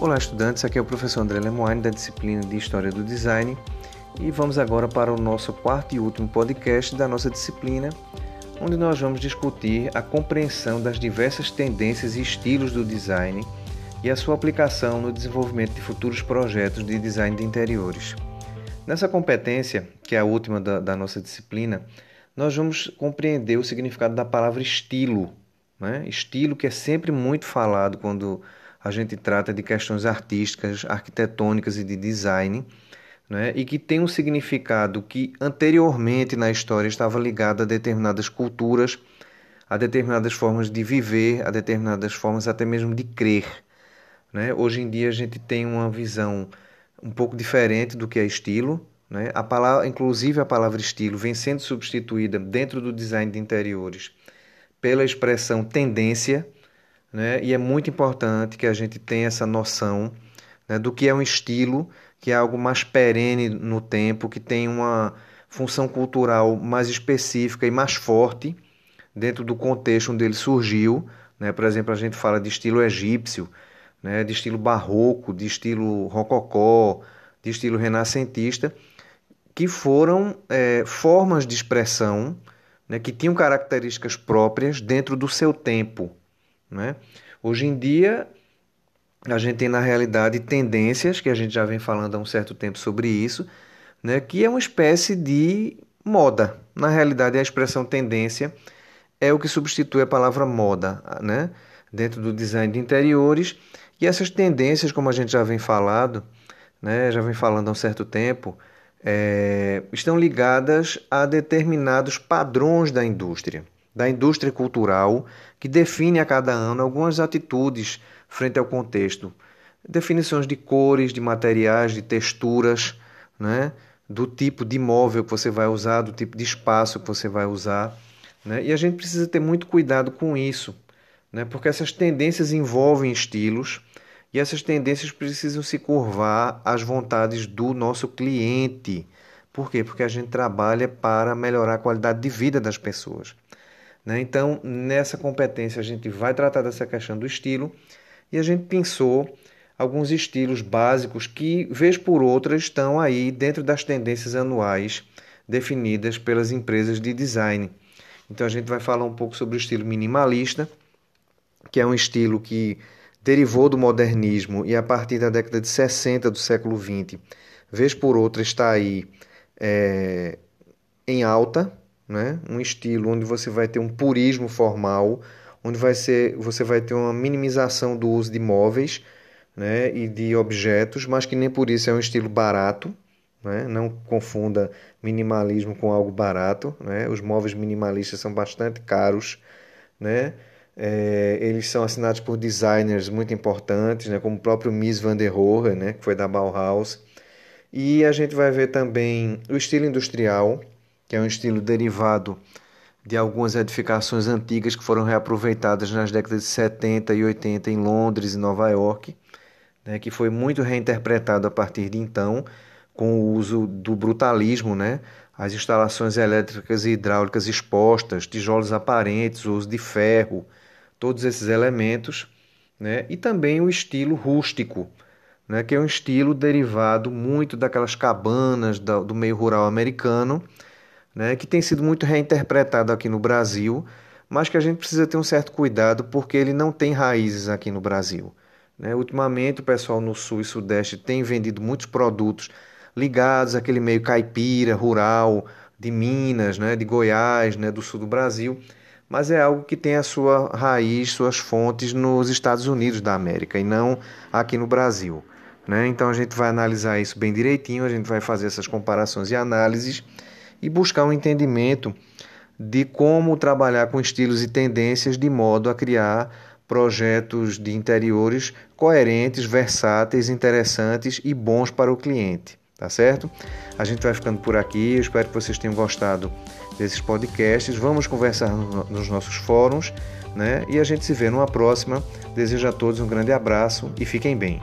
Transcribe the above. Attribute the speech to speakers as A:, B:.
A: Olá, estudantes. Aqui é o professor André Lemoine da disciplina de História do Design e vamos agora para o nosso quarto e último podcast da nossa disciplina, onde nós vamos discutir a compreensão das diversas tendências e estilos do design e a sua aplicação no desenvolvimento de futuros projetos de design de interiores. Nessa competência, que é a última da, da nossa disciplina, nós vamos compreender o significado da palavra estilo. Né? Estilo que é sempre muito falado quando a gente trata de questões artísticas, arquitetônicas e de design, né? e que tem um significado que anteriormente na história estava ligado a determinadas culturas, a determinadas formas de viver, a determinadas formas até mesmo de crer. Né? Hoje em dia a gente tem uma visão um pouco diferente do que é estilo. Né? A palavra, inclusive a palavra estilo vem sendo substituída dentro do design de interiores pela expressão tendência, né? e é muito importante que a gente tenha essa noção né, do que é um estilo, que é algo mais perene no tempo, que tem uma função cultural mais específica e mais forte dentro do contexto onde ele surgiu. Né? Por exemplo, a gente fala de estilo egípcio, né? de estilo barroco, de estilo rococó, de estilo renascentista, que foram é, formas de expressão né, que tinham características próprias dentro do seu tempo. Né? Hoje em dia, a gente tem na realidade tendências, que a gente já vem falando há um certo tempo sobre isso, né, que é uma espécie de moda. Na realidade, a expressão tendência é o que substitui a palavra moda né, dentro do design de interiores. E essas tendências, como a gente já vem falando, né, já vem falando há um certo tempo, é, estão ligadas a determinados padrões da indústria, da indústria cultural, que define a cada ano algumas atitudes frente ao contexto. Definições de cores, de materiais, de texturas, né? do tipo de móvel que você vai usar, do tipo de espaço que você vai usar. Né? E a gente precisa ter muito cuidado com isso, né? porque essas tendências envolvem estilos e essas tendências precisam se curvar às vontades do nosso cliente. Por quê? Porque a gente trabalha para melhorar a qualidade de vida das pessoas. Né? Então, nessa competência, a gente vai tratar dessa questão do estilo e a gente pensou alguns estilos básicos que, vez por outra, estão aí dentro das tendências anuais definidas pelas empresas de design. Então, a gente vai falar um pouco sobre o estilo minimalista, que é um estilo que derivou do modernismo e, a partir da década de 60 do século 20, vez por outra, está aí é, em alta, né? um estilo onde você vai ter um purismo formal, onde vai ser, você vai ter uma minimização do uso de móveis né? e de objetos, mas que nem por isso é um estilo barato. Né? Não confunda minimalismo com algo barato. Né? Os móveis minimalistas são bastante caros. Né? É, eles são assinados por designers muito importantes, né? como o próprio Mies van der Rohe, né? que foi da Bauhaus. E a gente vai ver também o estilo industrial, que é um estilo derivado de algumas edificações antigas que foram reaproveitadas nas décadas de 70 e 80 em Londres e Nova York, né, que foi muito reinterpretado a partir de então, com o uso do brutalismo, né, as instalações elétricas e hidráulicas expostas, tijolos aparentes, o uso de ferro, todos esses elementos, né, e também o estilo rústico, né, que é um estilo derivado muito daquelas cabanas do meio rural americano, né, que tem sido muito reinterpretado aqui no Brasil, mas que a gente precisa ter um certo cuidado porque ele não tem raízes aqui no Brasil. Né? Ultimamente, o pessoal no Sul e Sudeste tem vendido muitos produtos ligados àquele meio caipira, rural, de Minas, né, de Goiás, né, do sul do Brasil, mas é algo que tem a sua raiz, suas fontes nos Estados Unidos da América e não aqui no Brasil. Né? Então a gente vai analisar isso bem direitinho, a gente vai fazer essas comparações e análises e buscar um entendimento de como trabalhar com estilos e tendências de modo a criar projetos de interiores coerentes, versáteis, interessantes e bons para o cliente, tá certo? A gente vai ficando por aqui, eu espero que vocês tenham gostado desses podcasts. Vamos conversar nos nossos fóruns, né? E a gente se vê numa próxima. Desejo a todos um grande abraço e fiquem bem.